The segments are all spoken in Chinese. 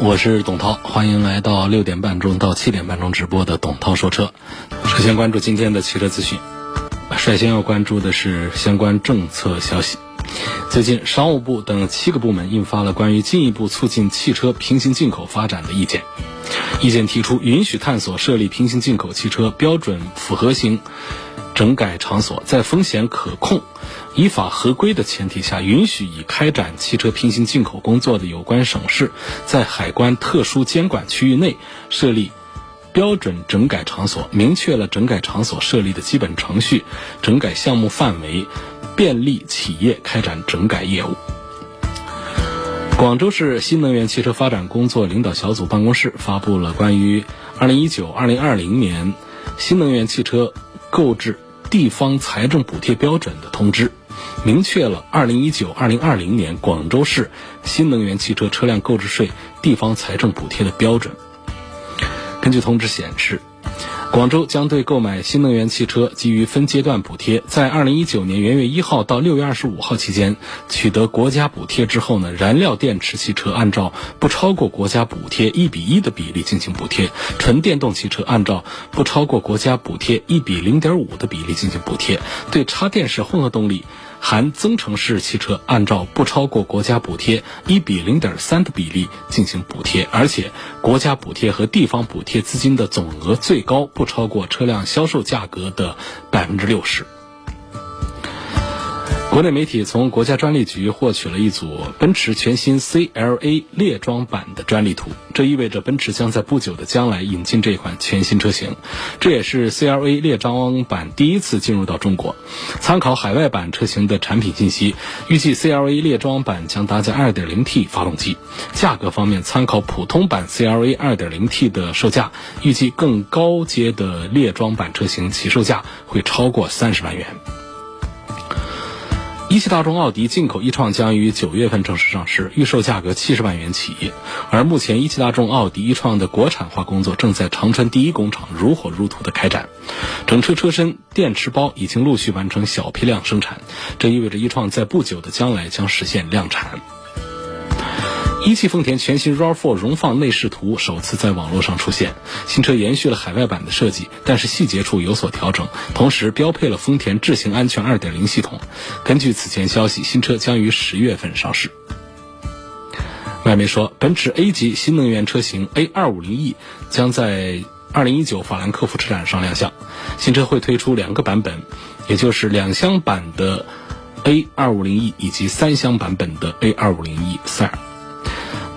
我是董涛，欢迎来到六点半钟到七点半钟直播的董涛说车。首先关注今天的汽车资讯，率先要关注的是相关政策消息。最近，商务部等七个部门印发了关于进一步促进汽车平行进口发展的意见。意见提出，允许探索设立平行进口汽车标准符合型整改场所，在风险可控。依法合规的前提下，允许已开展汽车平行进口工作的有关省市，在海关特殊监管区域内设立标准整改场所，明确了整改场所设立的基本程序、整改项目范围，便利企业开展整改业务。广州市新能源汽车发展工作领导小组办公室发布了关于2019-2020年新能源汽车购置地方财政补贴标准的通知。明确了2019、2020年广州市新能源汽车车辆购置税地方财政补贴的标准。根据通知显示，广州将对购买新能源汽车给予分阶段补贴。在2019年元月1号到6月25号期间取得国家补贴之后呢，燃料电池汽车按照不超过国家补贴1比1的比例进行补贴，纯电动汽车按照不超过国家补贴1比0.5的比例进行补贴。对插电式混合动力。含增程式汽车按照不超过国家补贴一比零点三的比例进行补贴，而且国家补贴和地方补贴资金的总额最高不超过车辆销售价格的百分之六十。国内媒体从国家专利局获取了一组奔驰全新 CLA 列装版的专利图，这意味着奔驰将在不久的将来引进这款全新车型。这也是 CLA 列装版第一次进入到中国。参考海外版车型的产品信息，预计 CLA 列装版将搭载 2.0T 发动机。价格方面，参考普通版 CLA 2.0T 的售价，预计更高阶的列装版车型起售价会超过三十万元。一汽大众奥迪进口一创将于九月份正式上市，预售价格七十万元起。而目前，一汽大众奥迪一创的国产化工作正在长春第一工厂如火如荼的开展，整车车身、电池包已经陆续完成小批量生产，这意味着一创在不久的将来将实现量产。一汽丰田全新 RAV4 荣放内饰图首次在网络上出现，新车延续了海外版的设计，但是细节处有所调整，同时标配了丰田智行安全2.0系统。根据此前消息，新车将于十月份上市。外媒说，奔驰 A 级新能源车型 A250e 将在2019法兰克福车展上亮相，新车会推出两个版本，也就是两厢版的 A250e 以及三厢版本的 A250e 塞尔。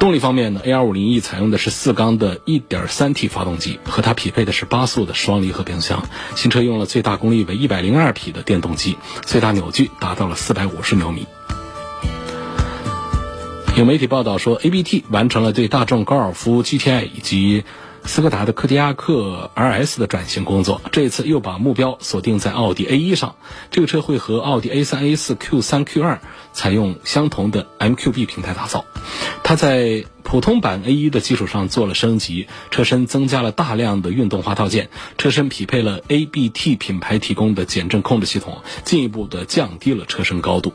动力方面呢，A250e 采用的是四缸的 1.3T 发动机，和它匹配的是八速的双离合变速箱。新车用了最大功率为102匹的电动机，最大扭矩达到了450牛米。有媒体报道说，ABT 完成了对大众高尔夫 GTI 以及斯柯达的柯迪亚克 RS 的转型工作，这一次又把目标锁定在奥迪 A1 上。这个车会和奥迪 A3、A4、Q3、Q2 采用相同的 MQB 平台打造。它在普通版 A1 的基础上做了升级，车身增加了大量的运动化套件，车身匹配了 ABT 品牌提供的减震控制系统，进一步的降低了车身高度。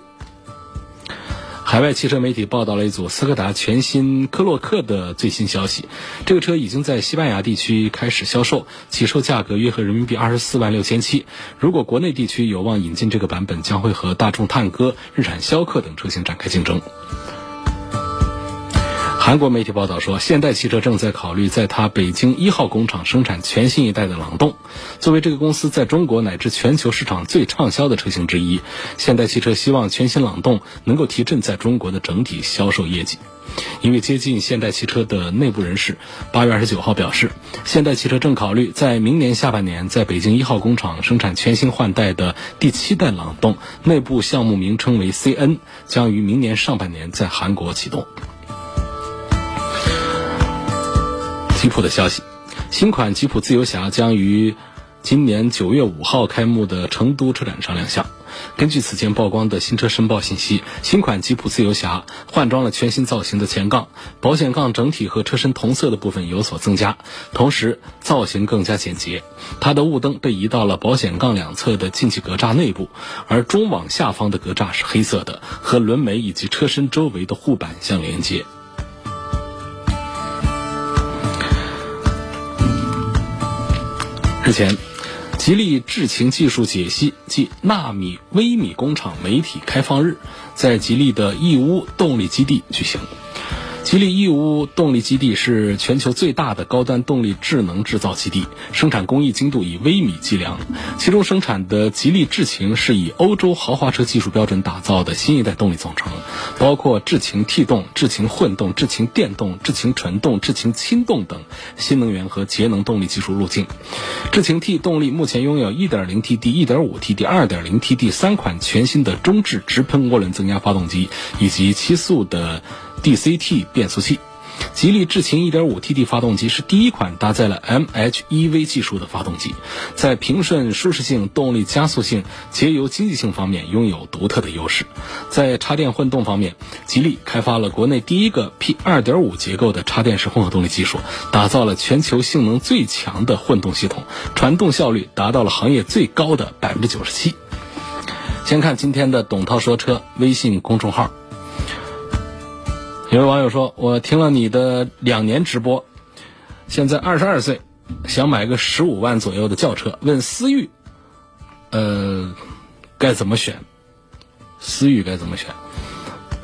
海外汽车媒体报道了一组斯柯达全新科洛克的最新消息，这个车已经在西班牙地区开始销售，起售价格约合人民币二十四万六千七。如果国内地区有望引进这个版本，将会和大众探戈、日产逍客等车型展开竞争。韩国媒体报道说，现代汽车正在考虑在它北京一号工厂生产全新一代的朗动。作为这个公司在中国乃至全球市场最畅销的车型之一，现代汽车希望全新朗动能够提振在中国的整体销售业绩。因为接近现代汽车的内部人士，八月二十九号表示，现代汽车正考虑在明年下半年在北京一号工厂生产全新换代的第七代朗动，内部项目名称为 CN，将于明年上半年在韩国启动。吉普的消息，新款吉普自由侠将于今年九月五号开幕的成都车展上亮相。根据此前曝光的新车申报信息，新款吉普自由侠换装了全新造型的前杠，保险杠整体和车身同色的部分有所增加，同时造型更加简洁。它的雾灯被移到了保险杠两侧的进气格栅内部，而中网下方的格栅是黑色的，和轮眉以及车身周围的护板相连接。日前，吉利智擎技术解析暨纳米微米工厂媒体开放日在吉利的义乌动力基地举行。吉利义乌动力基地是全球最大的高端动力智能制造基地，生产工艺精度以微米计量。其中生产的吉利智擎是以欧洲豪华车技术标准打造的新一代动力总成，包括智擎 T 动、智擎混动、智擎电动、智擎纯动、智擎轻动等新能源和节能动力技术路径。智擎 T 动力目前拥有 1.0T D、1.5T D、2.0T D 三款全新的中置直喷涡轮增压发动机，以及七速的。DCT 变速器，吉利智擎 1.5TD 发动机是第一款搭载了 MHEV 技术的发动机，在平顺、舒适性、动力加速性、节油经济性方面拥有独特的优势。在插电混动方面，吉利开发了国内第一个 P2.5 结构的插电式混合动力技术，打造了全球性能最强的混动系统，传动效率达到了行业最高的百分之九十七。先看今天的董涛说车微信公众号。有位网友说：“我听了你的两年直播，现在二十二岁，想买个十五万左右的轿车，问思域，呃，该怎么选？思域该怎么选？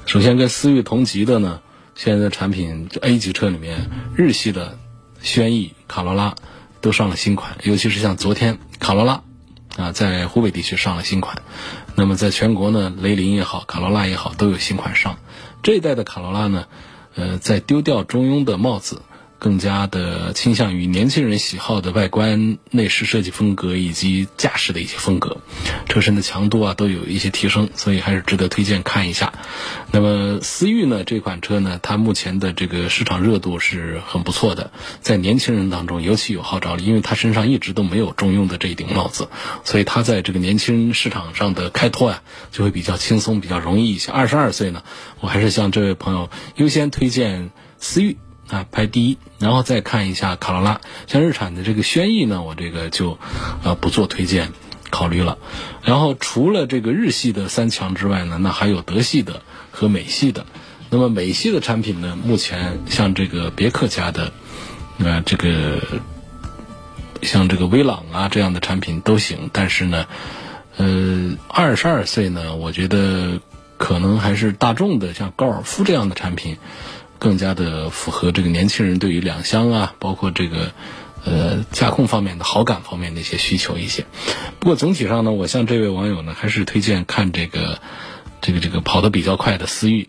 首先跟思域同级的呢，现在的产品就 A 级车里面，日系的轩逸、卡罗拉都上了新款，尤其是像昨天卡罗拉啊，在湖北地区上了新款，那么在全国呢，雷凌也好，卡罗拉也好，都有新款上。”这一代的卡罗拉呢，呃，在丢掉中庸的帽子。更加的倾向于年轻人喜好的外观、内饰设计风格以及驾驶的一些风格，车身的强度啊都有一些提升，所以还是值得推荐看一下。那么思域呢这款车呢，它目前的这个市场热度是很不错的，在年轻人当中尤其有号召力，因为它身上一直都没有中庸的这一顶帽子，所以它在这个年轻人市场上的开拓啊就会比较轻松、比较容易一些。二十二岁呢，我还是向这位朋友优先推荐思域。啊，排第一，然后再看一下卡罗拉，像日产的这个轩逸呢，我这个就，呃，不做推荐考虑了。然后除了这个日系的三强之外呢，那还有德系的和美系的。那么美系的产品呢，目前像这个别克家的，啊，这个像这个威朗啊这样的产品都行。但是呢，呃，二十二岁呢，我觉得可能还是大众的，像高尔夫这样的产品。更加的符合这个年轻人对于两厢啊，包括这个呃驾控方面的好感方面的一些需求一些。不过总体上呢，我向这位网友呢，还是推荐看这个这个这个跑得比较快的思域。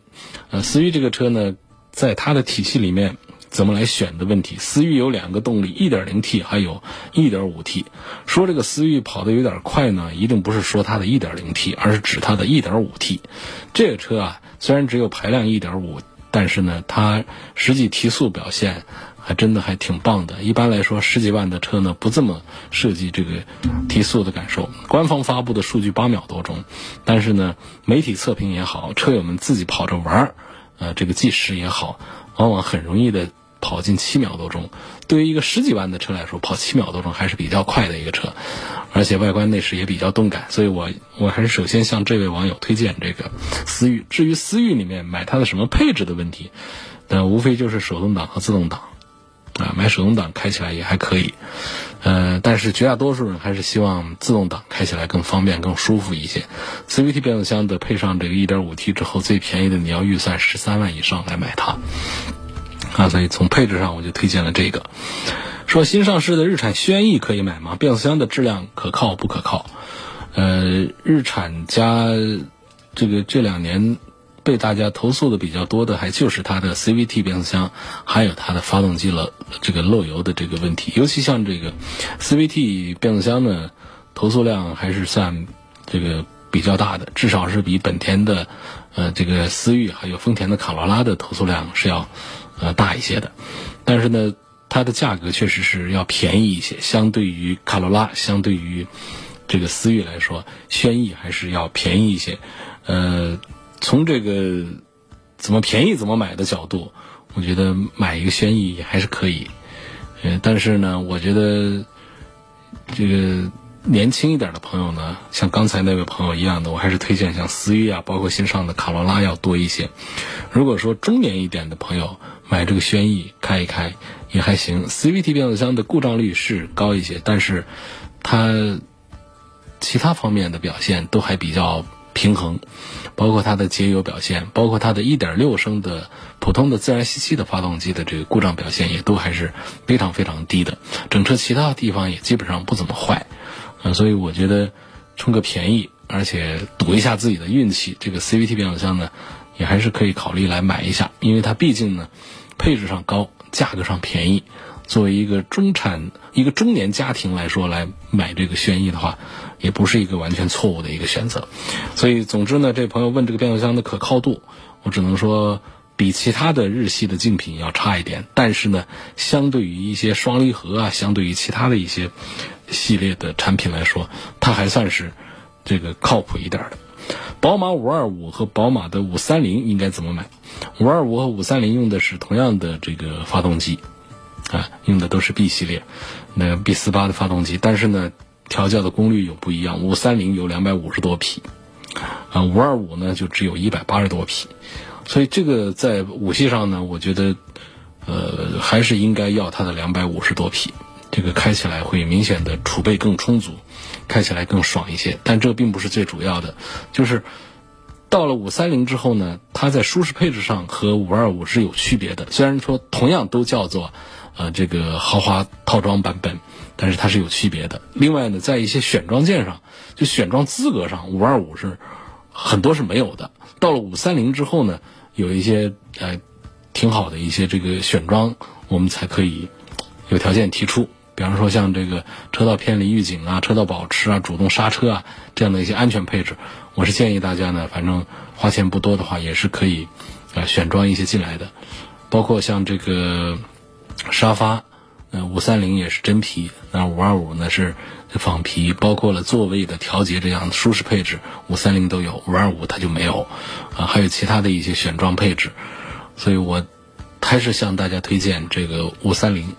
呃，思域这个车呢，在它的体系里面怎么来选的问题。思域有两个动力，1.0T 还有 1.5T。说这个思域跑得有点快呢，一定不是说它的 1.0T，而是指它的 1.5T。这个车啊，虽然只有排量1.5。但是呢，它实际提速表现还真的还挺棒的。一般来说，十几万的车呢不这么设计这个提速的感受。官方发布的数据八秒多钟，但是呢，媒体测评也好，车友们自己跑着玩儿，呃，这个计时也好，往往很容易的跑进七秒多钟。对于一个十几万的车来说，跑七秒多钟还是比较快的一个车。而且外观内饰也比较动感，所以我我还是首先向这位网友推荐这个思域。至于思域里面买它的什么配置的问题，那无非就是手动挡和自动挡，啊，买手动挡开起来也还可以，呃，但是绝大多数人还是希望自动挡开起来更方便、更舒服一些。CVT 变速箱的配上这个 1.5T 之后，最便宜的你要预算十三万以上来买它，啊，所以从配置上我就推荐了这个。说新上市的日产轩逸可以买吗？变速箱的质量可靠不可靠？呃，日产家这个这两年被大家投诉的比较多的，还就是它的 CVT 变速箱，还有它的发动机了这个漏油的这个问题。尤其像这个 CVT 变速箱呢，投诉量还是算这个比较大的，至少是比本田的呃这个思域还有丰田的卡罗拉的投诉量是要呃大一些的。但是呢。它的价格确实是要便宜一些，相对于卡罗拉，相对于这个思域来说，轩逸还是要便宜一些。呃，从这个怎么便宜怎么买的角度，我觉得买一个轩逸也还是可以。呃，但是呢，我觉得这个年轻一点的朋友呢，像刚才那位朋友一样的，我还是推荐像思域啊，包括新上的卡罗拉要多一些。如果说中年一点的朋友买这个轩逸开一开也还行，CVT 变速箱的故障率是高一些，但是它其他方面的表现都还比较平衡，包括它的节油表现，包括它的1.6升的普通的自然吸气的发动机的这个故障表现也都还是非常非常低的，整车其他地方也基本上不怎么坏，嗯，所以我觉得冲个便宜，而且赌一下自己的运气，这个 CVT 变速箱呢。也还是可以考虑来买一下，因为它毕竟呢，配置上高，价格上便宜。作为一个中产、一个中年家庭来说，来买这个轩逸的话，也不是一个完全错误的一个选择。所以，总之呢，这朋友问这个变速箱的可靠度，我只能说比其他的日系的竞品要差一点。但是呢，相对于一些双离合啊，相对于其他的一些系列的产品来说，它还算是这个靠谱一点的。宝马五二五和宝马的五三零应该怎么买？五二五和五三零用的是同样的这个发动机，啊，用的都是 B 系列，那 B 四八的发动机，但是呢，调教的功率有不一样。五三零有两百五十多匹，啊，五二五呢就只有一百八十多匹，所以这个在五系上呢，我觉得，呃，还是应该要它的两百五十多匹，这个开起来会明显的储备更充足。开起来更爽一些，但这并不是最主要的，就是到了五三零之后呢，它在舒适配置上和五二五是有区别的。虽然说同样都叫做呃这个豪华套装版本，但是它是有区别的。另外呢，在一些选装件上，就选装资格上，五二五是很多是没有的。到了五三零之后呢，有一些呃挺好的一些这个选装，我们才可以有条件提出。比方说像这个车道偏离预警啊、车道保持啊、主动刹车啊这样的一些安全配置，我是建议大家呢，反正花钱不多的话，也是可以啊选装一些进来的。包括像这个沙发，呃，五三零也是真皮，那五二五呢是仿皮。包括了座位的调节这样的舒适配置，五三零都有，五二五它就没有啊。还有其他的一些选装配置，所以我还是向大家推荐这个五三零。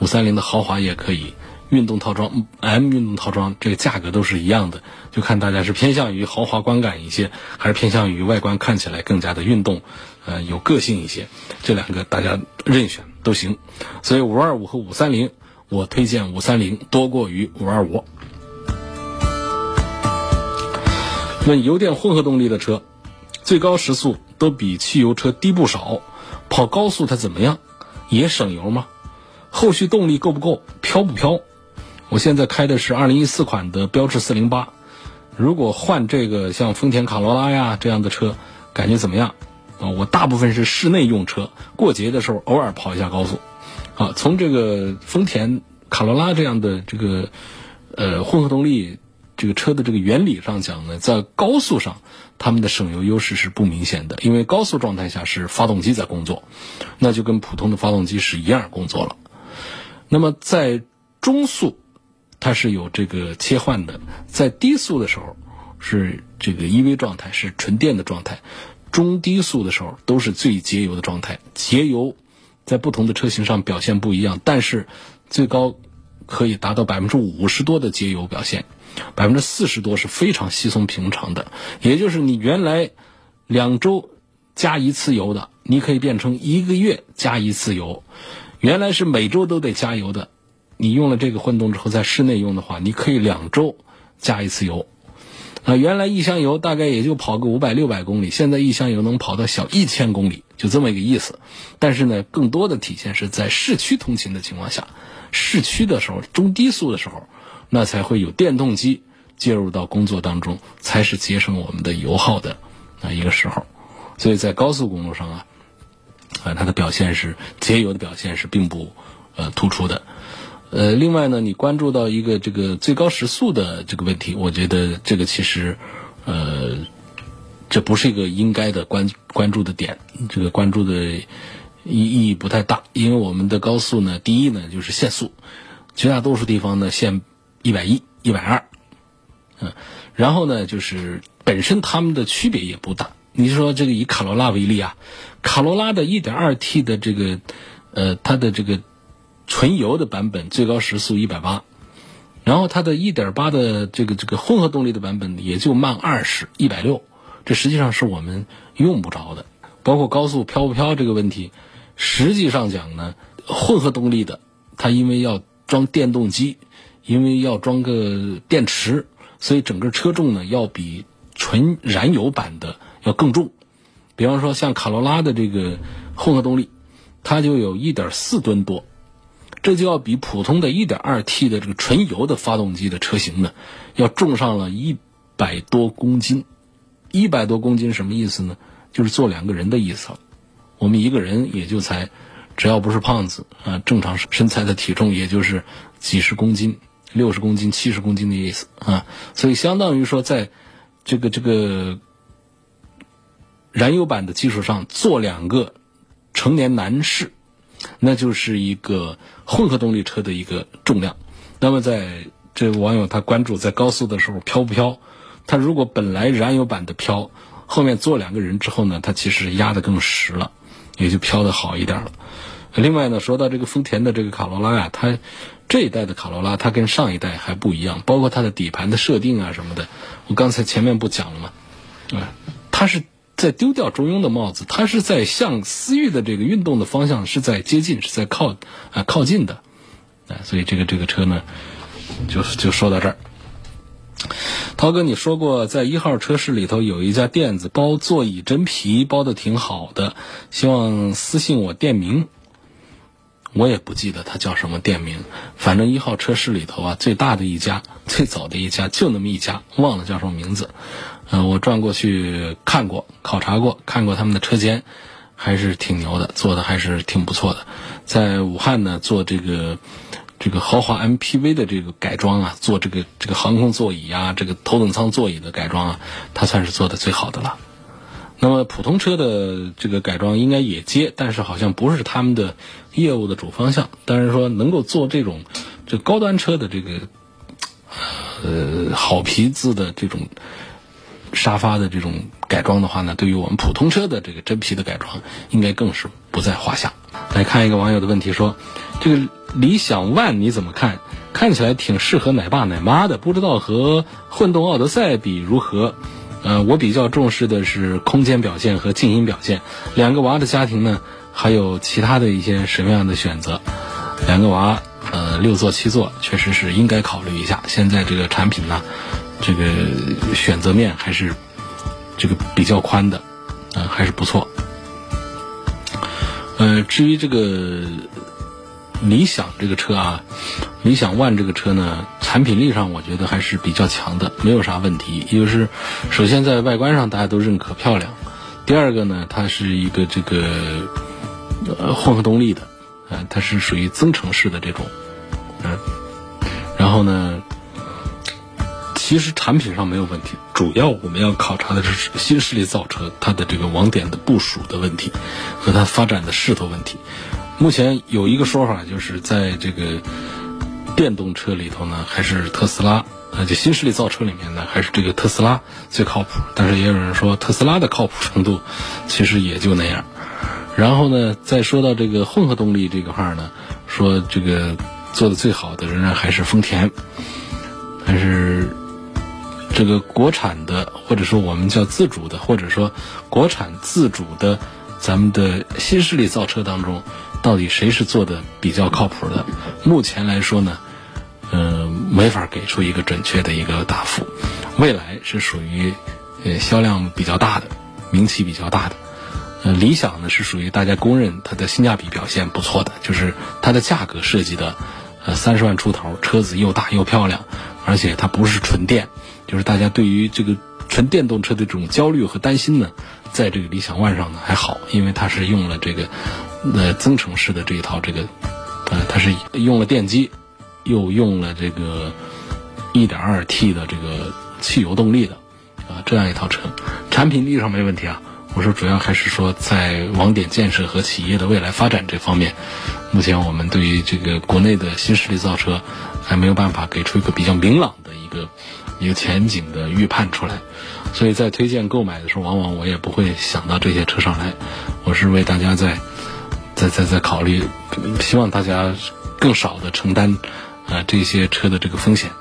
五三零的豪华也可以，运动套装 M 运动套装这个价格都是一样的，就看大家是偏向于豪华观感一些，还是偏向于外观看起来更加的运动，呃，有个性一些。这两个大家任选都行。所以五二五和五三零，我推荐五三零多过于五二五。问油电混合动力的车，最高时速都比汽油车低不少，跑高速它怎么样？也省油吗？后续动力够不够？飘不飘？我现在开的是二零一四款的标致四零八，如果换这个像丰田卡罗拉呀这样的车，感觉怎么样？啊，我大部分是室内用车，过节的时候偶尔跑一下高速。啊，从这个丰田卡罗拉这样的这个呃混合动力这个车的这个原理上讲呢，在高速上他们的省油优势是不明显的，因为高速状态下是发动机在工作，那就跟普通的发动机是一样工作了。那么在中速，它是有这个切换的；在低速的时候，是这个 EV 状态，是纯电的状态；中低速的时候都是最节油的状态。节油在不同的车型上表现不一样，但是最高可以达到百分之五十多的节油表现，百分之四十多是非常稀松平常的。也就是你原来两周加一次油的，你可以变成一个月加一次油。原来是每周都得加油的，你用了这个混动之后，在室内用的话，你可以两周加一次油。啊，原来一箱油大概也就跑个五百六百公里，现在一箱油能跑到小一千公里，就这么一个意思。但是呢，更多的体现是在市区通勤的情况下，市区的时候，中低速的时候，那才会有电动机介入到工作当中，才是节省我们的油耗的啊一个时候。所以在高速公路上啊。啊，它的表现是节油的表现是并不呃突出的，呃，另外呢，你关注到一个这个最高时速的这个问题，我觉得这个其实呃这不是一个应该的关关注的点，这个关注的意意义不太大，因为我们的高速呢，第一呢就是限速，绝大多数地方呢限一百一、一百二，嗯，然后呢就是本身它们的区别也不大。你说这个以卡罗拉为例啊，卡罗拉的 1.2T 的这个呃它的这个纯油的版本最高时速一百八，然后它的1.8的这个这个混合动力的版本也就慢二十一百六，这实际上是我们用不着的。包括高速飘不飘这个问题。实际上讲呢，混合动力的，它因为要装电动机，因为要装个电池，所以整个车重呢要比纯燃油版的要更重。比方说像卡罗拉的这个混合动力，它就有一点四吨多，这就要比普通的一点二 T 的这个纯油的发动机的车型呢，要重上了一百多公斤。一百多公斤什么意思呢？就是坐两个人的意思了。我们一个人也就才，只要不是胖子啊，正常身材的体重也就是几十公斤、六十公斤、七十公斤的意思啊，所以相当于说，在这个这个燃油版的基础上做两个成年男士，那就是一个混合动力车的一个重量。那么在这网友他关注在高速的时候飘不飘？他如果本来燃油版的飘，后面坐两个人之后呢，他其实压得更实了。也就飘的好一点了。另外呢，说到这个丰田的这个卡罗拉呀，它这一代的卡罗拉，它跟上一代还不一样，包括它的底盘的设定啊什么的。我刚才前面不讲了吗？啊，它是在丢掉中庸的帽子，它是在向思域的这个运动的方向是在接近，是在靠啊靠近的。啊，所以这个这个车呢，就就说到这儿。涛哥，你说过在一号车室里头有一家店子包座椅真皮，包的挺好的，希望私信我店名。我也不记得它叫什么店名，反正一号车室里头啊，最大的一家，最早的一家，就那么一家，忘了叫什么名字。嗯，我转过去看过，考察过，看过他们的车间，还是挺牛的，做的还是挺不错的。在武汉呢，做这个。这个豪华 MPV 的这个改装啊，做这个这个航空座椅啊，这个头等舱座椅的改装啊，它算是做的最好的了。那么普通车的这个改装应该也接，但是好像不是他们的业务的主方向。但是说能够做这种这高端车的这个呃好皮子的这种沙发的这种改装的话呢，对于我们普通车的这个真皮的改装，应该更是不在话下。来看一个网友的问题说，这个。理想 ONE 你怎么看？看起来挺适合奶爸奶妈的，不知道和混动奥德赛比如何？呃，我比较重视的是空间表现和静音表现。两个娃的家庭呢，还有其他的一些什么样的选择？两个娃，呃，六座七座，确实是应该考虑一下。现在这个产品呢，这个选择面还是这个比较宽的，呃，还是不错。呃，至于这个。理想这个车啊，理想 ONE 这个车呢，产品力上我觉得还是比较强的，没有啥问题。就是，首先在外观上大家都认可漂亮，第二个呢，它是一个这个呃混合动力的，呃，它是属于增程式的这种，嗯，然后呢，其实产品上没有问题，主要我们要考察的是新势力造车它的这个网点的部署的问题和它发展的势头问题。目前有一个说法，就是在这个电动车里头呢，还是特斯拉，呃，就新势力造车里面呢，还是这个特斯拉最靠谱。但是也有人说，特斯拉的靠谱程度其实也就那样。然后呢，再说到这个混合动力这个块呢，说这个做的最好的仍然还是丰田，但是这个国产的，或者说我们叫自主的，或者说国产自主的，咱们的新势力造车当中。到底谁是做的比较靠谱的？目前来说呢，嗯，没法给出一个准确的一个答复。未来是属于呃销量比较大的、名气比较大的。呃，理想呢是属于大家公认它的性价比表现不错的，就是它的价格设计的呃三十万出头，车子又大又漂亮，而且它不是纯电，就是大家对于这个纯电动车的这种焦虑和担心呢，在这个理想 ONE 上呢还好，因为它是用了这个。呃增程式的这一套，这个，呃，它是用了电机，又用了这个 1.2T 的这个汽油动力的，啊，这样一套车，产品力上没问题啊。我说主要还是说在网点建设和企业的未来发展这方面，目前我们对于这个国内的新势力造车还没有办法给出一个比较明朗的一个一个前景的预判出来，所以在推荐购买的时候，往往我也不会想到这些车上来，我是为大家在在在在考虑，希望大家更少的承担。啊，这些车的这个风险，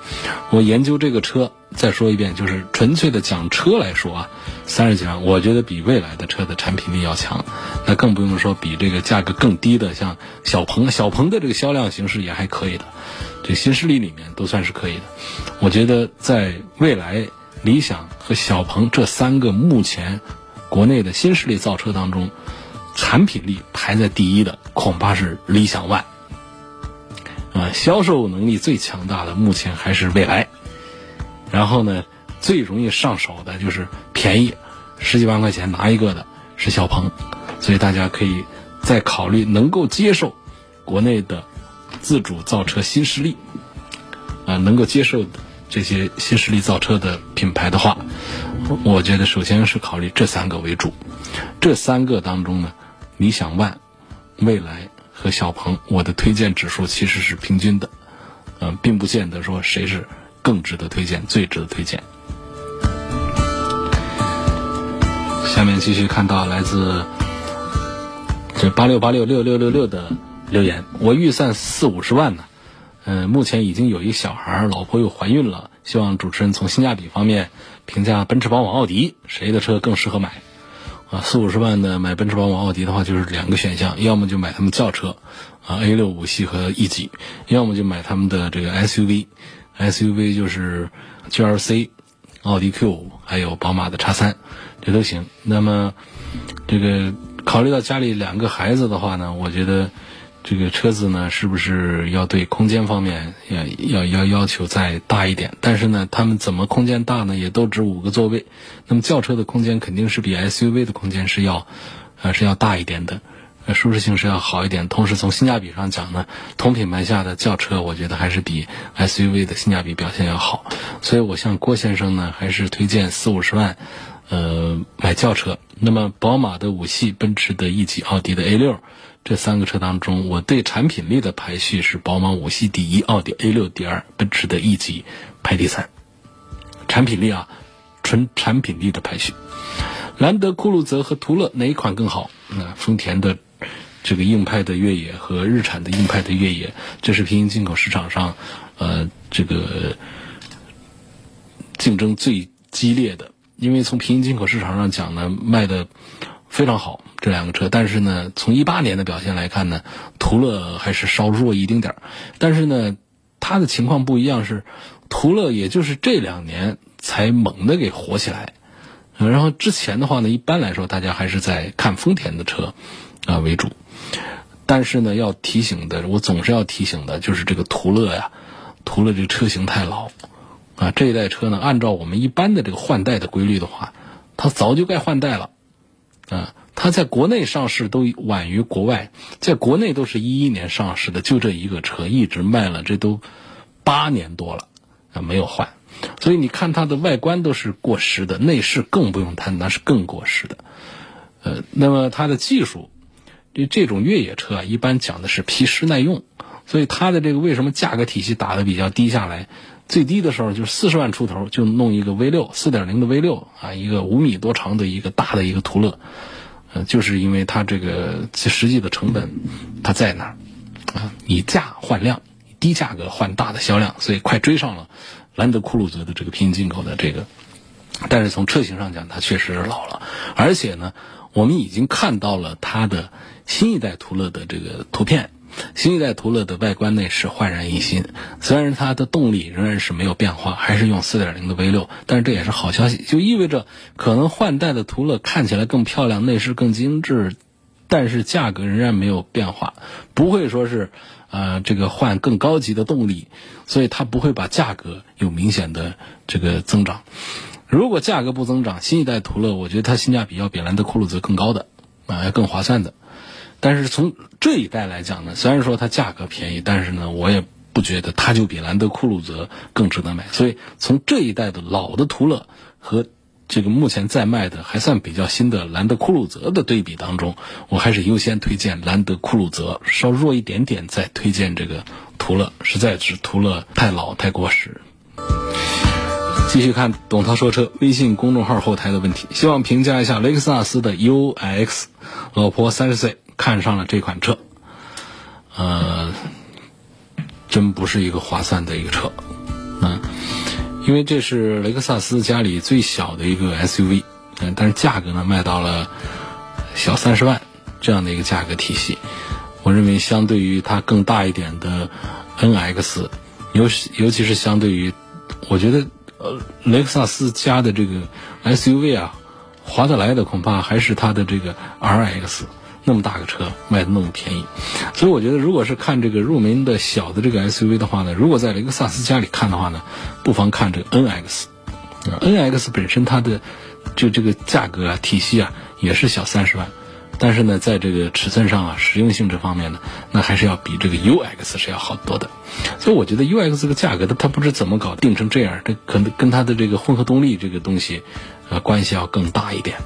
我研究这个车，再说一遍，就是纯粹的讲车来说啊，三十几万，我觉得比未来的车的产品力要强，那更不用说比这个价格更低的，像小鹏，小鹏的这个销量形势也还可以的，这新势力里面都算是可以的。我觉得在未来，理想和小鹏这三个目前国内的新势力造车当中，产品力排在第一的恐怕是理想 ONE。啊，销售能力最强大的目前还是蔚来，然后呢，最容易上手的就是便宜，十几万块钱拿一个的是小鹏，所以大家可以再考虑能够接受国内的自主造车新势力，啊，能够接受这些新势力造车的品牌的话，我觉得首先是考虑这三个为主，这三个当中呢，理想 ONE、蔚来。和小鹏，我的推荐指数其实是平均的，嗯，并不见得说谁是更值得推荐、最值得推荐。下面继续看到来自这八六八六六六六六的留言，我预算四五十万呢，嗯，目前已经有一小孩，老婆又怀孕了，希望主持人从性价比方面评价奔驰、宝马、奥迪，谁的车更适合买？啊，四五十万的买奔驰、宝马、奥迪的话，就是两个选项，要么就买他们轿车，啊 A 六五系和 E 级，要么就买他们的这个 SUV SUV 就是 GLC、奥迪 Q 五，还有宝马的叉三，这都行。那么，这个考虑到家里两个孩子的话呢，我觉得。这个车子呢，是不是要对空间方面要要要要求再大一点？但是呢，他们怎么空间大呢？也都只五个座位。那么轿车的空间肯定是比 SUV 的空间是要，呃是要大一点的，舒适性是要好一点。同时从性价比上讲呢，同品牌下的轿车，我觉得还是比 SUV 的性价比表现要好。所以我向郭先生呢，还是推荐四五十万，呃买轿车。那么宝马的五系、奔驰的 E 级、奥迪的 A 六。这三个车当中，我对产品力的排序是宝马五系第一，奥迪 A 六第二，奔驰的 E 级排第三。产品力啊，纯产品力的排序。兰德酷路泽和途乐哪一款更好？那丰田的这个硬派的越野和日产的硬派的越野，这是平行进口市场上呃这个竞争最激烈的。因为从平行进口市场上讲呢，卖的非常好。这两个车，但是呢，从一八年的表现来看呢，途乐还是稍弱一丁点儿。但是呢，它的情况不一样，是途乐也就是这两年才猛的给火起来。然后之前的话呢，一般来说大家还是在看丰田的车啊为主。但是呢，要提醒的，我总是要提醒的，就是这个途乐呀，途乐这个车型太老啊。这一代车呢，按照我们一般的这个换代的规律的话，它早就该换代了啊。它在国内上市都晚于国外，在国内都是一一年上市的，就这一个车一直卖了，这都八年多了啊，没有换。所以你看它的外观都是过时的，内饰更不用谈，那是更过时的。呃，那么它的技术，这这种越野车啊，一般讲的是皮实耐用，所以它的这个为什么价格体系打的比较低下来？最低的时候就是四十万出头就弄一个 V 六四点零的 V 六啊，一个五米多长的一个大的一个途乐。呃，就是因为它这个实际的成本，它在那儿，啊，以价换量，低价格换大的销量，所以快追上了兰德酷路泽的这个平行进口的这个。但是从车型上讲，它确实是老了，而且呢，我们已经看到了它的新一代途乐的这个图片。新一代途乐的外观内饰焕然一新，虽然它的动力仍然是没有变化，还是用4.0的 V6，但是这也是好消息，就意味着可能换代的途乐看起来更漂亮，内饰更精致，但是价格仍然没有变化，不会说是，呃，这个换更高级的动力，所以它不会把价格有明显的这个增长。如果价格不增长，新一代途乐我觉得它性价比要比兰德酷路泽更高的，啊，要更划算的。但是从这一代来讲呢，虽然说它价格便宜，但是呢，我也不觉得它就比兰德酷路泽更值得买。所以从这一代的老的途乐和这个目前在卖的还算比较新的兰德酷路泽的对比当中，我还是优先推荐兰德酷路泽，稍弱一点点再推荐这个途乐，实在是途乐太老太过时。继续看董涛说车微信公众号后台的问题，希望评价一下雷克萨斯的 UX。老婆三十岁看上了这款车，呃，真不是一个划算的一个车，嗯，因为这是雷克萨斯家里最小的一个 SUV，嗯，但是价格呢卖到了小三十万这样的一个价格体系，我认为相对于它更大一点的 NX，尤尤其是相对于，我觉得。呃，雷克萨斯家的这个 SUV 啊，划得来的恐怕还是它的这个 RX，那么大个车卖的那么便宜，所以我觉得如果是看这个入门的小的这个 SUV 的话呢，如果在雷克萨斯家里看的话呢，不妨看这个 NX，NX 本身它的就这个价格啊体系啊也是小三十万。但是呢，在这个尺寸上啊，实用性这方面呢，那还是要比这个 UX 是要好多的。所以我觉得 UX 这个价格，它它不知怎么搞定成这样，这可能跟它的这个混合动力这个东西，呃，关系要更大一点。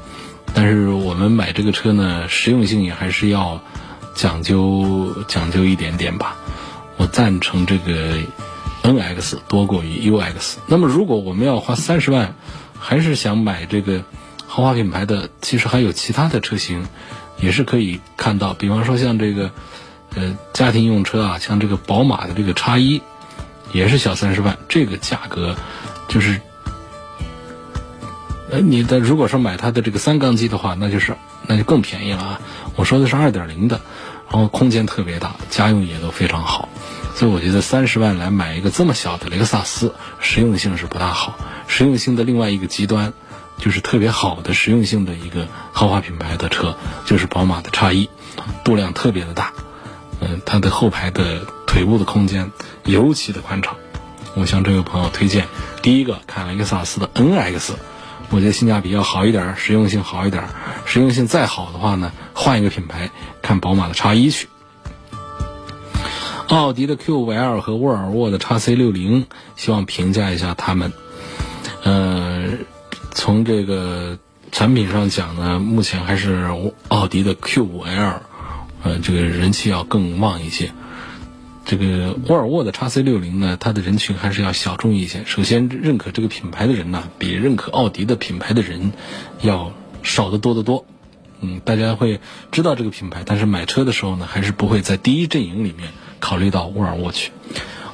但是我们买这个车呢，实用性也还是要讲究讲究一点点吧。我赞成这个 NX 多过于 UX。那么如果我们要花三十万，还是想买这个豪华品牌的，其实还有其他的车型。也是可以看到，比方说像这个，呃，家庭用车啊，像这个宝马的这个叉一，也是小三十万，这个价格就是，呃，你的如果说买它的这个三缸机的话，那就是那就更便宜了啊。我说的是二点零的，然后空间特别大，家用也都非常好，所以我觉得三十万来买一个这么小的雷克萨斯，实用性是不大好。实用性的另外一个极端。就是特别好的实用性的一个豪华品牌的车，就是宝马的叉一，度量特别的大，嗯，它的后排的腿部的空间尤其的宽敞。我向这位朋友推荐，第一个看雷克萨斯的 NX，我觉得性价比要好一点，实用性好一点，实用性再好的话呢，换一个品牌看宝马的叉一去。奥迪的 Q5L 和沃尔沃的叉 C 六零，希望评价一下他们，呃。从这个产品上讲呢，目前还是奥迪的 Q5L，呃，这个人气要更旺一些。这个沃尔沃的 x C 六零呢，它的人群还是要小众一些。首先，认可这个品牌的人呢，比认可奥迪的品牌的人要少得多得多。嗯，大家会知道这个品牌，但是买车的时候呢，还是不会在第一阵营里面考虑到沃尔沃去。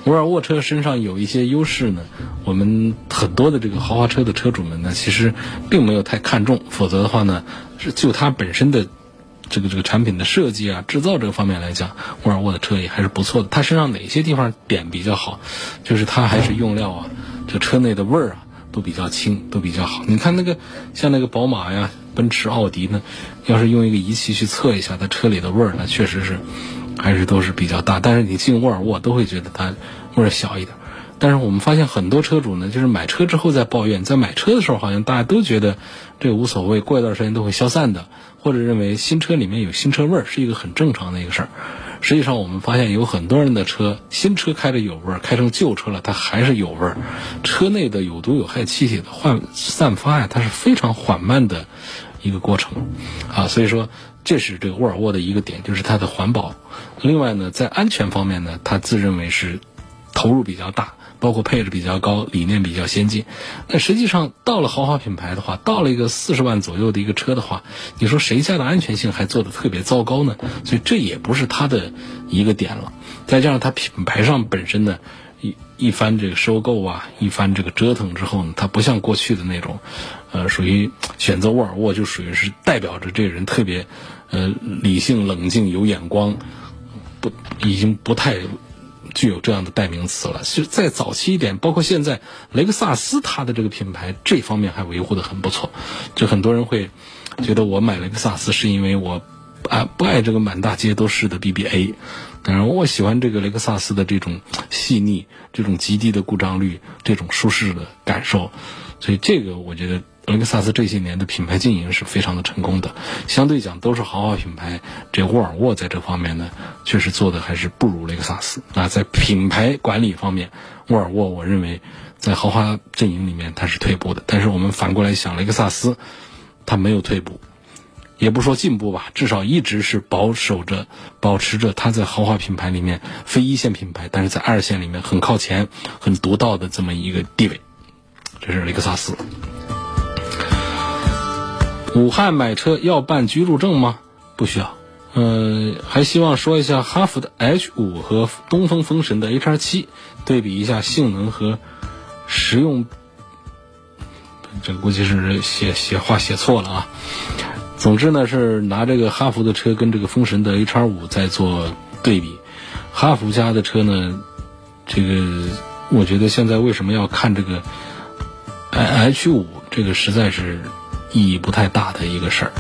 沃尔沃车身上有一些优势呢，我们很多的这个豪华车的车主们呢，其实并没有太看重。否则的话呢，是就它本身的这个这个产品的设计啊、制造这个方面来讲，沃尔沃的车也还是不错的。它身上哪些地方点比较好？就是它还是用料啊，这车内的味儿啊都比较轻，都比较好。你看那个像那个宝马呀、奔驰、奥迪呢，要是用一个仪器去测一下它车里的味儿，那确实是。还是都是比较大，但是你进沃尔沃都会觉得它味儿小一点。但是我们发现很多车主呢，就是买车之后再抱怨，在买车的时候好像大家都觉得这无所谓，过一段时间都会消散的，或者认为新车里面有新车味儿是一个很正常的一个事儿。实际上我们发现有很多人的车，新车开着有味儿，开成旧车了它还是有味儿。车内的有毒有害气体的换散发呀，它是非常缓慢的一个过程啊，所以说。这是这个沃尔沃的一个点，就是它的环保。另外呢，在安全方面呢，它自认为是投入比较大，包括配置比较高，理念比较先进。那实际上到了豪华品牌的话，到了一个四十万左右的一个车的话，你说谁家的安全性还做的特别糟糕呢？所以这也不是它的一个点了。再加上它品牌上本身呢，一一番这个收购啊，一番这个折腾之后呢，它不像过去的那种。呃，属于选择沃尔沃，就属于是代表着这个人特别，呃，理性、冷静、有眼光，不，已经不太具有这样的代名词了。其实再早期一点，包括现在雷克萨斯，它的这个品牌这方面还维护的很不错。就很多人会觉得我买雷克萨斯是因为我啊不爱这个满大街都是的 BBA，当然我喜欢这个雷克萨斯的这种细腻、这种极低的故障率、这种舒适的感受。所以这个我觉得。雷克萨斯这些年的品牌经营是非常的成功的，相对讲都是豪华品牌。这沃尔沃在这方面呢，确实做的还是不如雷克萨斯啊。在品牌管理方面，沃尔沃我认为在豪华阵营里面它是退步的。但是我们反过来想，雷克萨斯它没有退步，也不说进步吧，至少一直是保守着、保持着它在豪华品牌里面非一线品牌，但是在二线里面很靠前、很独到的这么一个地位。这是雷克萨斯。武汉买车要办居住证吗？不需要。呃，还希望说一下哈弗的 H 五和东风风神的 HR 七，对比一下性能和实用。这估计是写写话写错了啊。总之呢，是拿这个哈弗的车跟这个风神的 HR 五在做对比。哈弗家的车呢，这个我觉得现在为什么要看这个 H 五？这个实在是。意义不太大的一个事儿，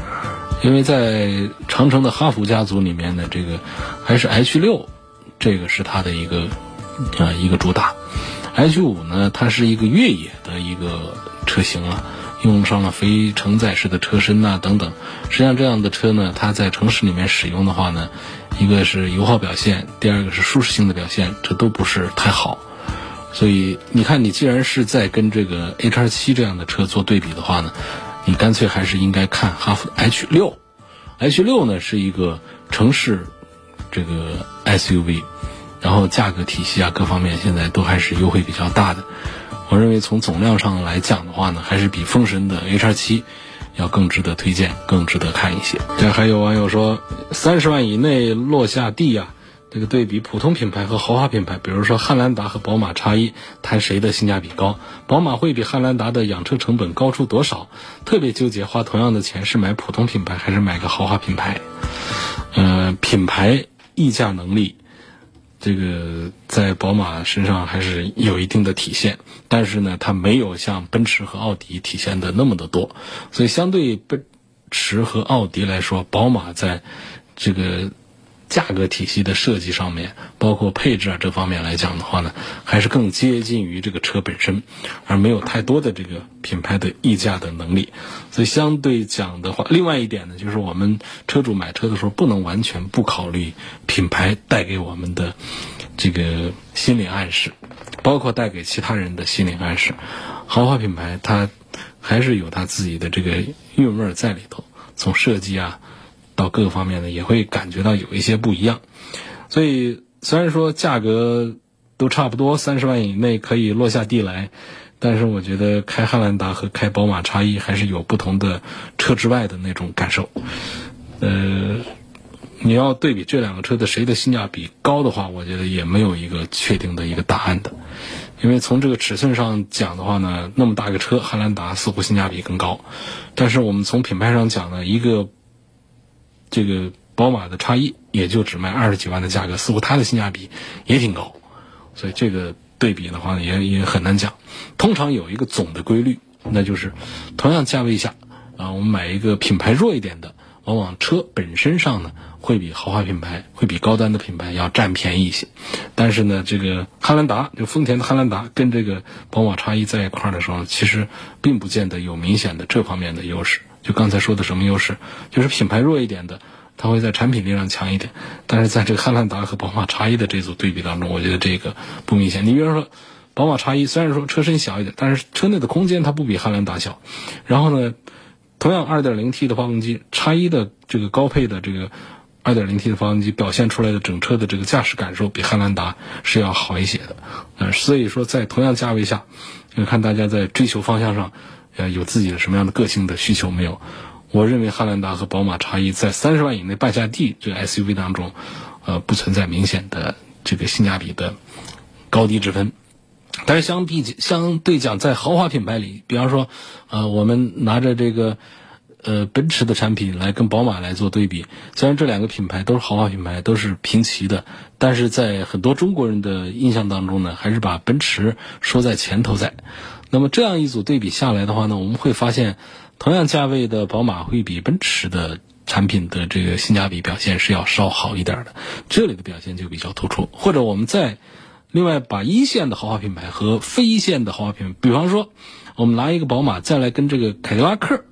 因为在长城的哈弗家族里面呢，这个还是 H 六，这个是它的一个啊一个主打。H 五呢，它是一个越野的一个车型了，用上了非承载式的车身呐等等。实际上这样的车呢，它在城市里面使用的话呢，一个是油耗表现，第二个是舒适性的表现，这都不是太好。所以你看，你既然是在跟这个 H 七这样的车做对比的话呢？你干脆还是应该看哈弗 H 六，H 六呢是一个城市这个 SUV，然后价格体系啊各方面现在都还是优惠比较大的。我认为从总量上来讲的话呢，还是比风神的 H 七要更值得推荐，更值得看一些。这还有网友说，三十万以内落下地呀。这个对比普通品牌和豪华品牌，比如说汉兰达和宝马叉一，谈谁的性价比高？宝马会比汉兰达的养车成本高出多少？特别纠结，花同样的钱是买普通品牌还是买个豪华品牌？呃，品牌溢价能力，这个在宝马身上还是有一定的体现，但是呢，它没有像奔驰和奥迪体现的那么的多，所以相对奔驰和奥迪来说，宝马在这个。价格体系的设计上面，包括配置啊这方面来讲的话呢，还是更接近于这个车本身，而没有太多的这个品牌的溢价的能力。所以相对讲的话，另外一点呢，就是我们车主买车的时候不能完全不考虑品牌带给我们的这个心理暗示，包括带给其他人的心理暗示。豪华品牌它还是有它自己的这个韵味在里头，从设计啊。到各个方面呢，也会感觉到有一些不一样。所以虽然说价格都差不多，三十万以内可以落下地来，但是我觉得开汉兰达和开宝马叉一还是有不同的车之外的那种感受。呃，你要对比这两个车的谁的性价比高的话，我觉得也没有一个确定的一个答案的。因为从这个尺寸上讲的话呢，那么大个车，汉兰达似乎性价比更高。但是我们从品牌上讲呢，一个。这个宝马的叉一也就只卖二十几万的价格，似乎它的性价比也挺高，所以这个对比的话呢，也也很难讲。通常有一个总的规律，那就是同样价位下啊，我们买一个品牌弱一点的，往往车本身上呢会比豪华品牌、会比高端的品牌要占便宜一些。但是呢，这个汉兰达就丰田的汉兰达跟这个宝马叉一在一块儿的时候，其实并不见得有明显的这方面的优势。就刚才说的什么优势，就是品牌弱一点的，它会在产品力上强一点。但是在这个汉兰达和宝马叉一的这组对比当中，我觉得这个不明显。你比如说，宝马叉一虽然说车身小一点，但是车内的空间它不比汉兰达小。然后呢，同样 2.0T 的发动机，叉一的这个高配的这个 2.0T 的发动机表现出来的整车的这个驾驶感受比汉兰达是要好一些的。呃，所以说在同样价位下，你看大家在追求方向上。呃，有自己的什么样的个性的需求没有？我认为汉兰达和宝马差异在三十万以内办下地这个 SUV 当中，呃，不存在明显的这个性价比的高低之分。但是相比相对讲，在豪华品牌里，比方说，呃，我们拿着这个呃奔驰的产品来跟宝马来做对比，虽然这两个品牌都是豪华品牌，都是平齐的，但是在很多中国人的印象当中呢，还是把奔驰说在前头在。那么这样一组对比下来的话呢，我们会发现，同样价位的宝马会比奔驰的产品的这个性价比表现是要稍好一点的，这里的表现就比较突出。或者我们再另外把一线的豪华品牌和非一线的豪华品牌，比方说，我们拿一个宝马再来跟这个凯迪拉克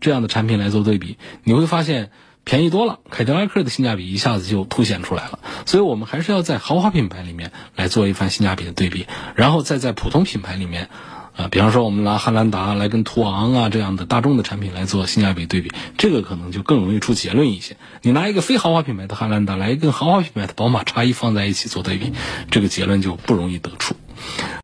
这样的产品来做对比，你会发现便宜多了，凯迪拉克的性价比一下子就凸显出来了。所以我们还是要在豪华品牌里面来做一番性价比的对比，然后再在普通品牌里面。啊，比方说我们拿汉兰达来跟途昂啊这样的大众的产品来做性价比对比，这个可能就更容易出结论一些。你拿一个非豪华品牌的汉兰达来跟豪华品牌的宝马叉一放在一起做对比，这个结论就不容易得出。